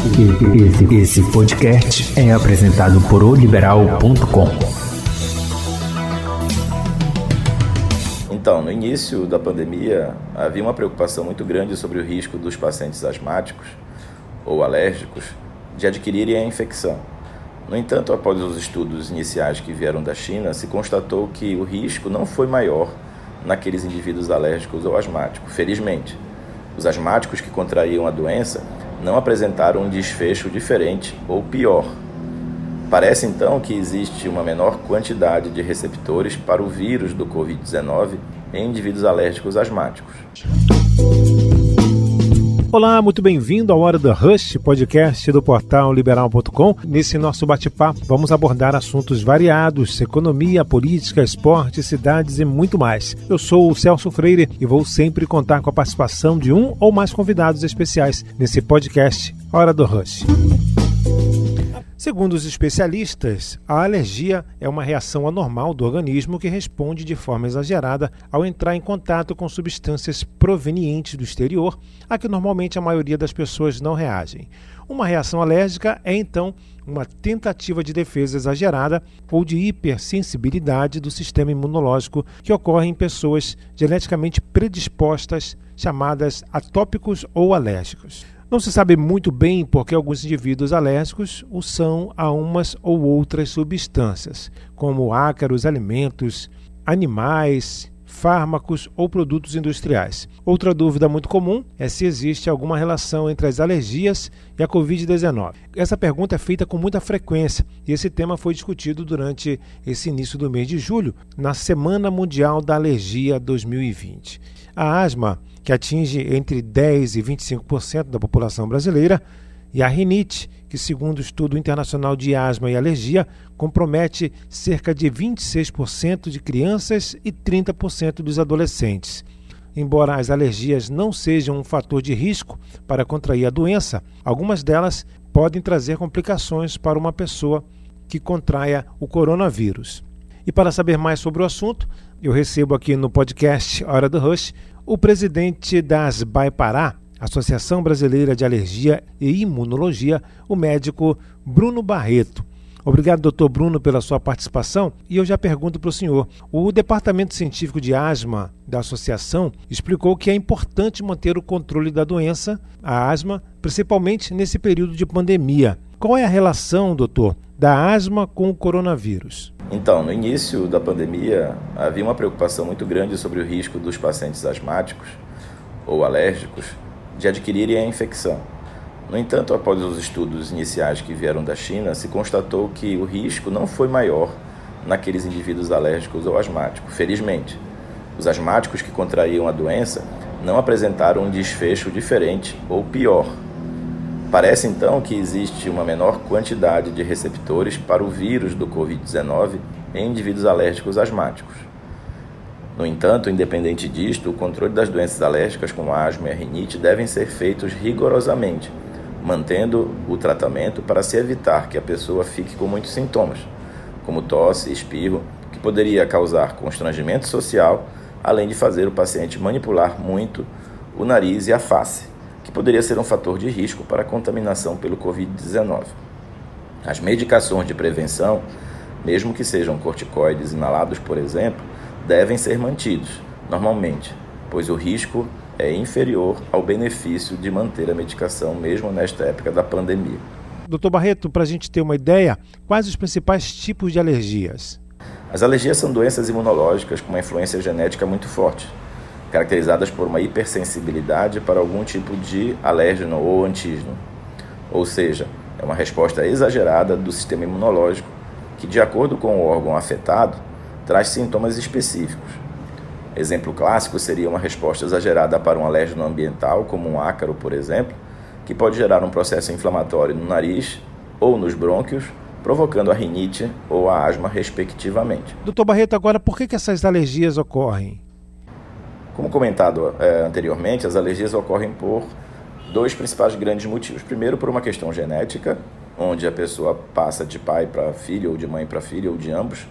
Esse, esse podcast é apresentado por oliberal.com. Então, no início da pandemia, havia uma preocupação muito grande sobre o risco dos pacientes asmáticos ou alérgicos de adquirirem a infecção. No entanto, após os estudos iniciais que vieram da China, se constatou que o risco não foi maior naqueles indivíduos alérgicos ou asmáticos, felizmente. Os asmáticos que contraíam a doença não apresentaram um desfecho diferente ou pior. Parece então que existe uma menor quantidade de receptores para o vírus do Covid-19 em indivíduos alérgicos asmáticos. Olá, muito bem-vindo ao Hora do Rush, podcast do portal liberal.com. Nesse nosso bate-papo, vamos abordar assuntos variados: economia, política, esporte, cidades e muito mais. Eu sou o Celso Freire e vou sempre contar com a participação de um ou mais convidados especiais nesse podcast Hora do Rush. Segundo os especialistas, a alergia é uma reação anormal do organismo que responde de forma exagerada ao entrar em contato com substâncias provenientes do exterior, a que normalmente a maioria das pessoas não reagem. Uma reação alérgica é então uma tentativa de defesa exagerada ou de hipersensibilidade do sistema imunológico que ocorre em pessoas geneticamente predispostas, chamadas atópicos ou alérgicos. Não se sabe muito bem por que alguns indivíduos alérgicos o são a umas ou outras substâncias, como ácaros, alimentos, animais, fármacos ou produtos industriais. Outra dúvida muito comum é se existe alguma relação entre as alergias e a Covid-19. Essa pergunta é feita com muita frequência e esse tema foi discutido durante esse início do mês de julho, na Semana Mundial da Alergia 2020. A asma que atinge entre 10% e 25% da população brasileira, e a rinite, que, segundo o Estudo Internacional de Asma e Alergia, compromete cerca de 26% de crianças e 30% dos adolescentes. Embora as alergias não sejam um fator de risco para contrair a doença, algumas delas podem trazer complicações para uma pessoa que contraia o coronavírus. E para saber mais sobre o assunto, eu recebo aqui no podcast Hora do Rush o presidente da ASBAI Pará, Associação Brasileira de Alergia e Imunologia, o médico Bruno Barreto. Obrigado, doutor Bruno, pela sua participação. E eu já pergunto para o senhor: o Departamento Científico de Asma da Associação explicou que é importante manter o controle da doença, a asma, principalmente nesse período de pandemia. Qual é a relação, doutor, da asma com o coronavírus? Então, no início da pandemia, havia uma preocupação muito grande sobre o risco dos pacientes asmáticos ou alérgicos de adquirirem a infecção. No entanto, após os estudos iniciais que vieram da China, se constatou que o risco não foi maior naqueles indivíduos alérgicos ou asmáticos, felizmente. Os asmáticos que contraíam a doença não apresentaram um desfecho diferente ou pior Parece então que existe uma menor quantidade de receptores para o vírus do Covid-19 em indivíduos alérgicos asmáticos. No entanto, independente disto, o controle das doenças alérgicas como asma e rinite devem ser feitos rigorosamente, mantendo o tratamento para se evitar que a pessoa fique com muitos sintomas, como tosse, espirro, que poderia causar constrangimento social, além de fazer o paciente manipular muito o nariz e a face que poderia ser um fator de risco para a contaminação pelo Covid-19. As medicações de prevenção, mesmo que sejam corticoides inalados, por exemplo, devem ser mantidos, normalmente, pois o risco é inferior ao benefício de manter a medicação mesmo nesta época da pandemia. Doutor Barreto, para a gente ter uma ideia, quais os principais tipos de alergias? As alergias são doenças imunológicas com uma influência genética muito forte, caracterizadas por uma hipersensibilidade para algum tipo de alérgeno ou antígeno. Ou seja, é uma resposta exagerada do sistema imunológico que, de acordo com o órgão afetado, traz sintomas específicos. Exemplo clássico seria uma resposta exagerada para um alérgeno ambiental, como um ácaro, por exemplo, que pode gerar um processo inflamatório no nariz ou nos brônquios, provocando a rinite ou a asma, respectivamente. Doutor Barreto, agora por que, que essas alergias ocorrem? Como comentado é, anteriormente, as alergias ocorrem por dois principais grandes motivos. Primeiro, por uma questão genética, onde a pessoa passa de pai para filho, ou de mãe para filho, ou de ambos.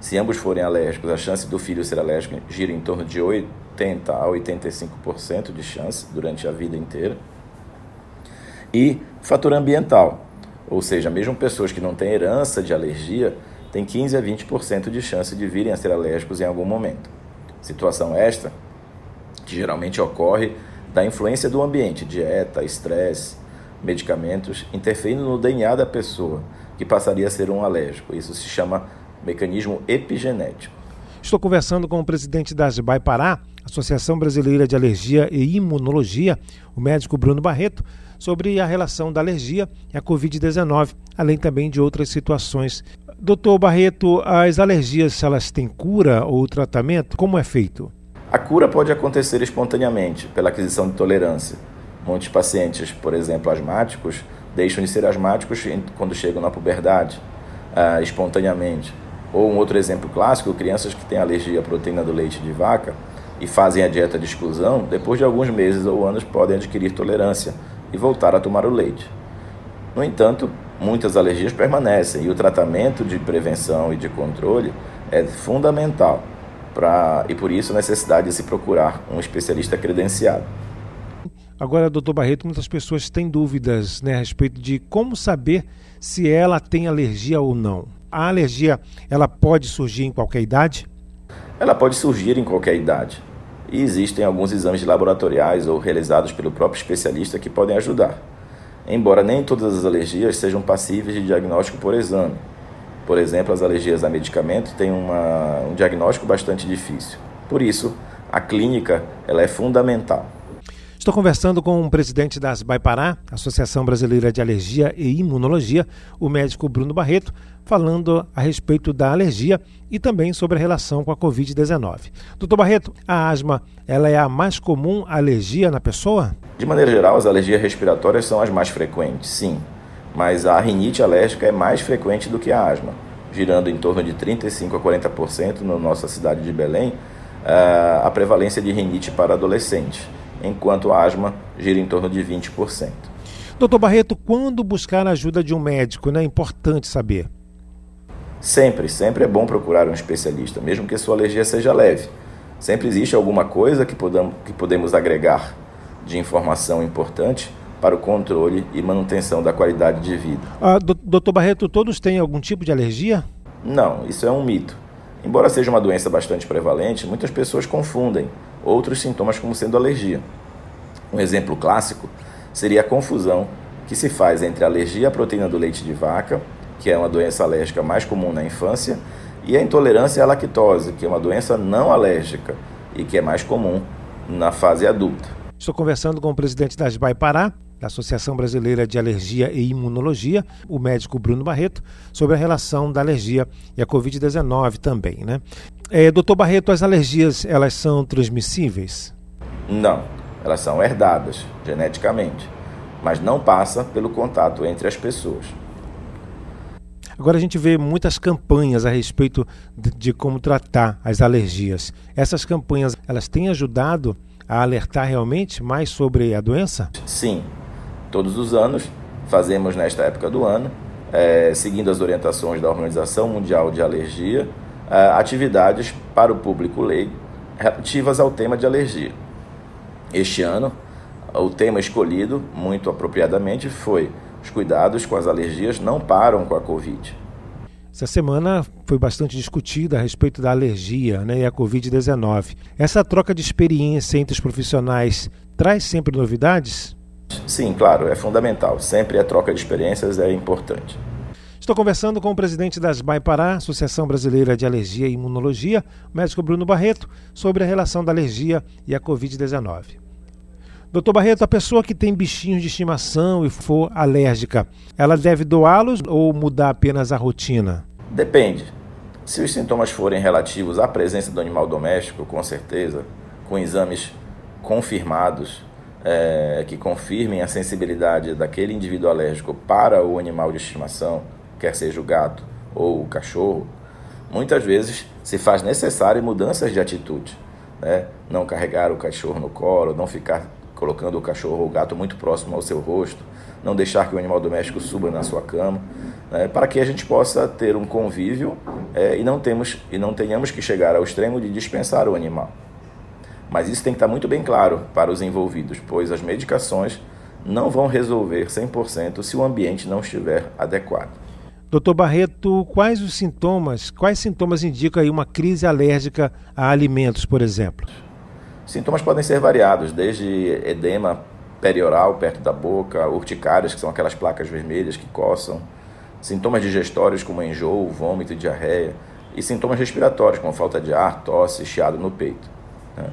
Se ambos forem alérgicos, a chance do filho ser alérgico gira em torno de 80 a 85% de chance durante a vida inteira. E fator ambiental, ou seja, mesmo pessoas que não têm herança de alergia têm 15 a 20% de chance de virem a ser alérgicos em algum momento. Situação esta que geralmente ocorre da influência do ambiente, dieta, estresse, medicamentos, interferindo no DNA da pessoa, que passaria a ser um alérgico. Isso se chama mecanismo epigenético. Estou conversando com o presidente da ASBAI Pará, Associação Brasileira de Alergia e Imunologia, o médico Bruno Barreto, sobre a relação da alergia e a Covid-19, além também de outras situações. Doutor Barreto, as alergias elas têm cura ou tratamento? Como é feito? A cura pode acontecer espontaneamente, pela aquisição de tolerância. Muitos pacientes, por exemplo, asmáticos, deixam de ser asmáticos quando chegam na puberdade, ah, espontaneamente. Ou um outro exemplo clássico, crianças que têm alergia à proteína do leite de vaca e fazem a dieta de exclusão, depois de alguns meses ou anos podem adquirir tolerância e voltar a tomar o leite. No entanto, muitas alergias permanecem e o tratamento de prevenção e de controle é fundamental pra, e por isso a necessidade de se procurar um especialista credenciado. Agora, doutor Barreto, muitas pessoas têm dúvidas né, a respeito de como saber se ela tem alergia ou não. A alergia, ela pode surgir em qualquer idade? Ela pode surgir em qualquer idade. E existem alguns exames laboratoriais ou realizados pelo próprio especialista que podem ajudar. Embora nem todas as alergias sejam passíveis de diagnóstico por exame. Por exemplo, as alergias a medicamento têm uma, um diagnóstico bastante difícil. Por isso, a clínica ela é fundamental. Estou conversando com o presidente da Asbai Pará, Associação Brasileira de Alergia e Imunologia, o médico Bruno Barreto, falando a respeito da alergia e também sobre a relação com a Covid-19. Doutor Barreto, a asma ela é a mais comum alergia na pessoa? De maneira geral, as alergias respiratórias são as mais frequentes, sim mas a rinite alérgica é mais frequente do que a asma, girando em torno de 35 a 40% na nossa cidade de Belém, eh, a prevalência de rinite para adolescentes, enquanto a asma gira em torno de 20%. Doutor Barreto, quando buscar a ajuda de um médico, né? é importante saber. Sempre, sempre é bom procurar um especialista, mesmo que a sua alergia seja leve. Sempre existe alguma coisa que, podamos, que podemos agregar de informação importante para o controle e manutenção da qualidade de vida. Ah, doutor Barreto, todos têm algum tipo de alergia? Não, isso é um mito. Embora seja uma doença bastante prevalente, muitas pessoas confundem outros sintomas como sendo alergia. Um exemplo clássico seria a confusão que se faz entre a alergia à proteína do leite de vaca, que é uma doença alérgica mais comum na infância, e a intolerância à lactose, que é uma doença não alérgica e que é mais comum na fase adulta. Estou conversando com o presidente da SBAI Pará, da Associação Brasileira de Alergia e Imunologia, o médico Bruno Barreto, sobre a relação da alergia e a Covid-19 também, né? É, doutor Barreto, as alergias, elas são transmissíveis? Não, elas são herdadas geneticamente, mas não passa pelo contato entre as pessoas. Agora a gente vê muitas campanhas a respeito de, de como tratar as alergias. Essas campanhas, elas têm ajudado a alertar realmente mais sobre a doença? Sim, Todos os anos, fazemos nesta época do ano, é, seguindo as orientações da Organização Mundial de Alergia, é, atividades para o público leigo relativas ao tema de alergia. Este ano, o tema escolhido, muito apropriadamente, foi Os cuidados com as alergias não param com a Covid. Essa semana foi bastante discutida a respeito da alergia né, e a Covid-19. Essa troca de experiência entre os profissionais traz sempre novidades? Sim, claro, é fundamental. Sempre a troca de experiências é importante. Estou conversando com o presidente das BAI Pará, Associação Brasileira de Alergia e Imunologia, o médico Bruno Barreto, sobre a relação da alergia e a Covid-19. Doutor Barreto, a pessoa que tem bichinhos de estimação e for alérgica, ela deve doá-los ou mudar apenas a rotina? Depende. Se os sintomas forem relativos à presença do animal doméstico, com certeza, com exames confirmados, é, que confirmem a sensibilidade daquele indivíduo alérgico para o animal de estimação, quer seja o gato ou o cachorro, muitas vezes se faz necessário mudanças de atitude. Né? Não carregar o cachorro no colo, não ficar colocando o cachorro ou o gato muito próximo ao seu rosto, não deixar que o animal doméstico suba na sua cama, né? para que a gente possa ter um convívio é, e, não temos, e não tenhamos que chegar ao extremo de dispensar o animal. Mas isso tem que estar muito bem claro para os envolvidos, pois as medicações não vão resolver 100% se o ambiente não estiver adequado. Doutor Barreto, quais os sintomas, quais sintomas indicam aí uma crise alérgica a alimentos, por exemplo? Sintomas podem ser variados, desde edema perioral perto da boca, urticárias, que são aquelas placas vermelhas que coçam, sintomas digestórios como enjoo, vômito e diarreia, e sintomas respiratórios como falta de ar, tosse, chiado no peito. Né?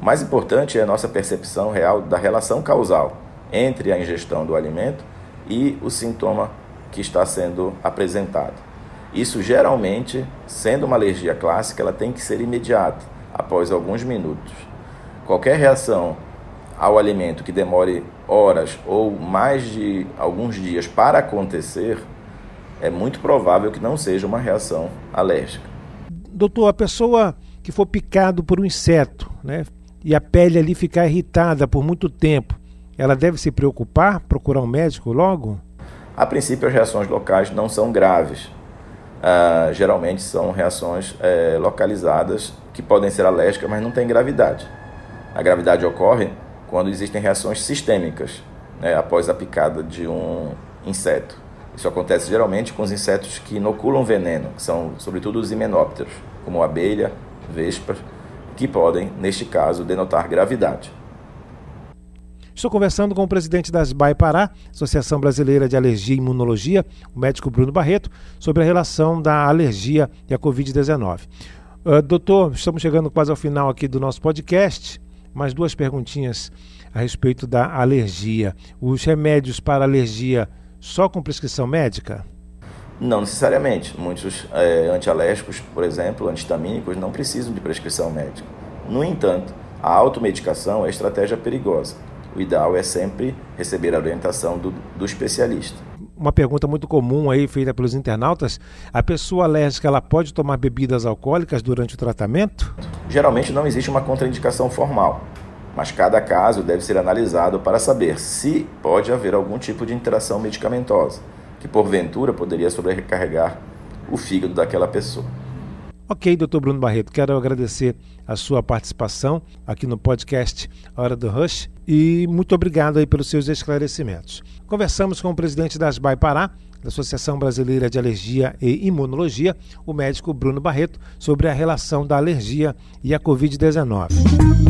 O mais importante é a nossa percepção real da relação causal entre a ingestão do alimento e o sintoma que está sendo apresentado. Isso geralmente, sendo uma alergia clássica, ela tem que ser imediata, após alguns minutos. Qualquer reação ao alimento que demore horas ou mais de alguns dias para acontecer, é muito provável que não seja uma reação alérgica. Doutor, a pessoa que for picado por um inseto, né, e a pele ali ficar irritada por muito tempo, ela deve se preocupar, procurar um médico logo? A princípio, as reações locais não são graves. Uh, geralmente são reações é, localizadas que podem ser alérgicas, mas não têm gravidade. A gravidade ocorre quando existem reações sistêmicas né, após a picada de um inseto. Isso acontece geralmente com os insetos que inoculam veneno, que são sobretudo os himenópteros, como abelha, vespas, que podem, neste caso, denotar gravidade. Estou conversando com o presidente da SBAI Pará, Associação Brasileira de Alergia e Imunologia, o médico Bruno Barreto, sobre a relação da alergia e a Covid-19. Uh, doutor, estamos chegando quase ao final aqui do nosso podcast. Mais duas perguntinhas a respeito da alergia. Os remédios para alergia só com prescrição médica? Não necessariamente. Muitos é, antialérgicos, por exemplo, antihistamínicos, não precisam de prescrição médica. No entanto, a automedicação é estratégia perigosa. O ideal é sempre receber a orientação do, do especialista. Uma pergunta muito comum aí feita pelos internautas: a pessoa alérgica ela pode tomar bebidas alcoólicas durante o tratamento? Geralmente não existe uma contraindicação formal, mas cada caso deve ser analisado para saber se pode haver algum tipo de interação medicamentosa que porventura poderia sobrecarregar o fígado daquela pessoa. Ok, doutor Bruno Barreto, quero agradecer a sua participação aqui no podcast Hora do Rush e muito obrigado aí pelos seus esclarecimentos. Conversamos com o presidente das BAI Pará, da Associação Brasileira de Alergia e Imunologia, o médico Bruno Barreto, sobre a relação da alergia e a Covid-19.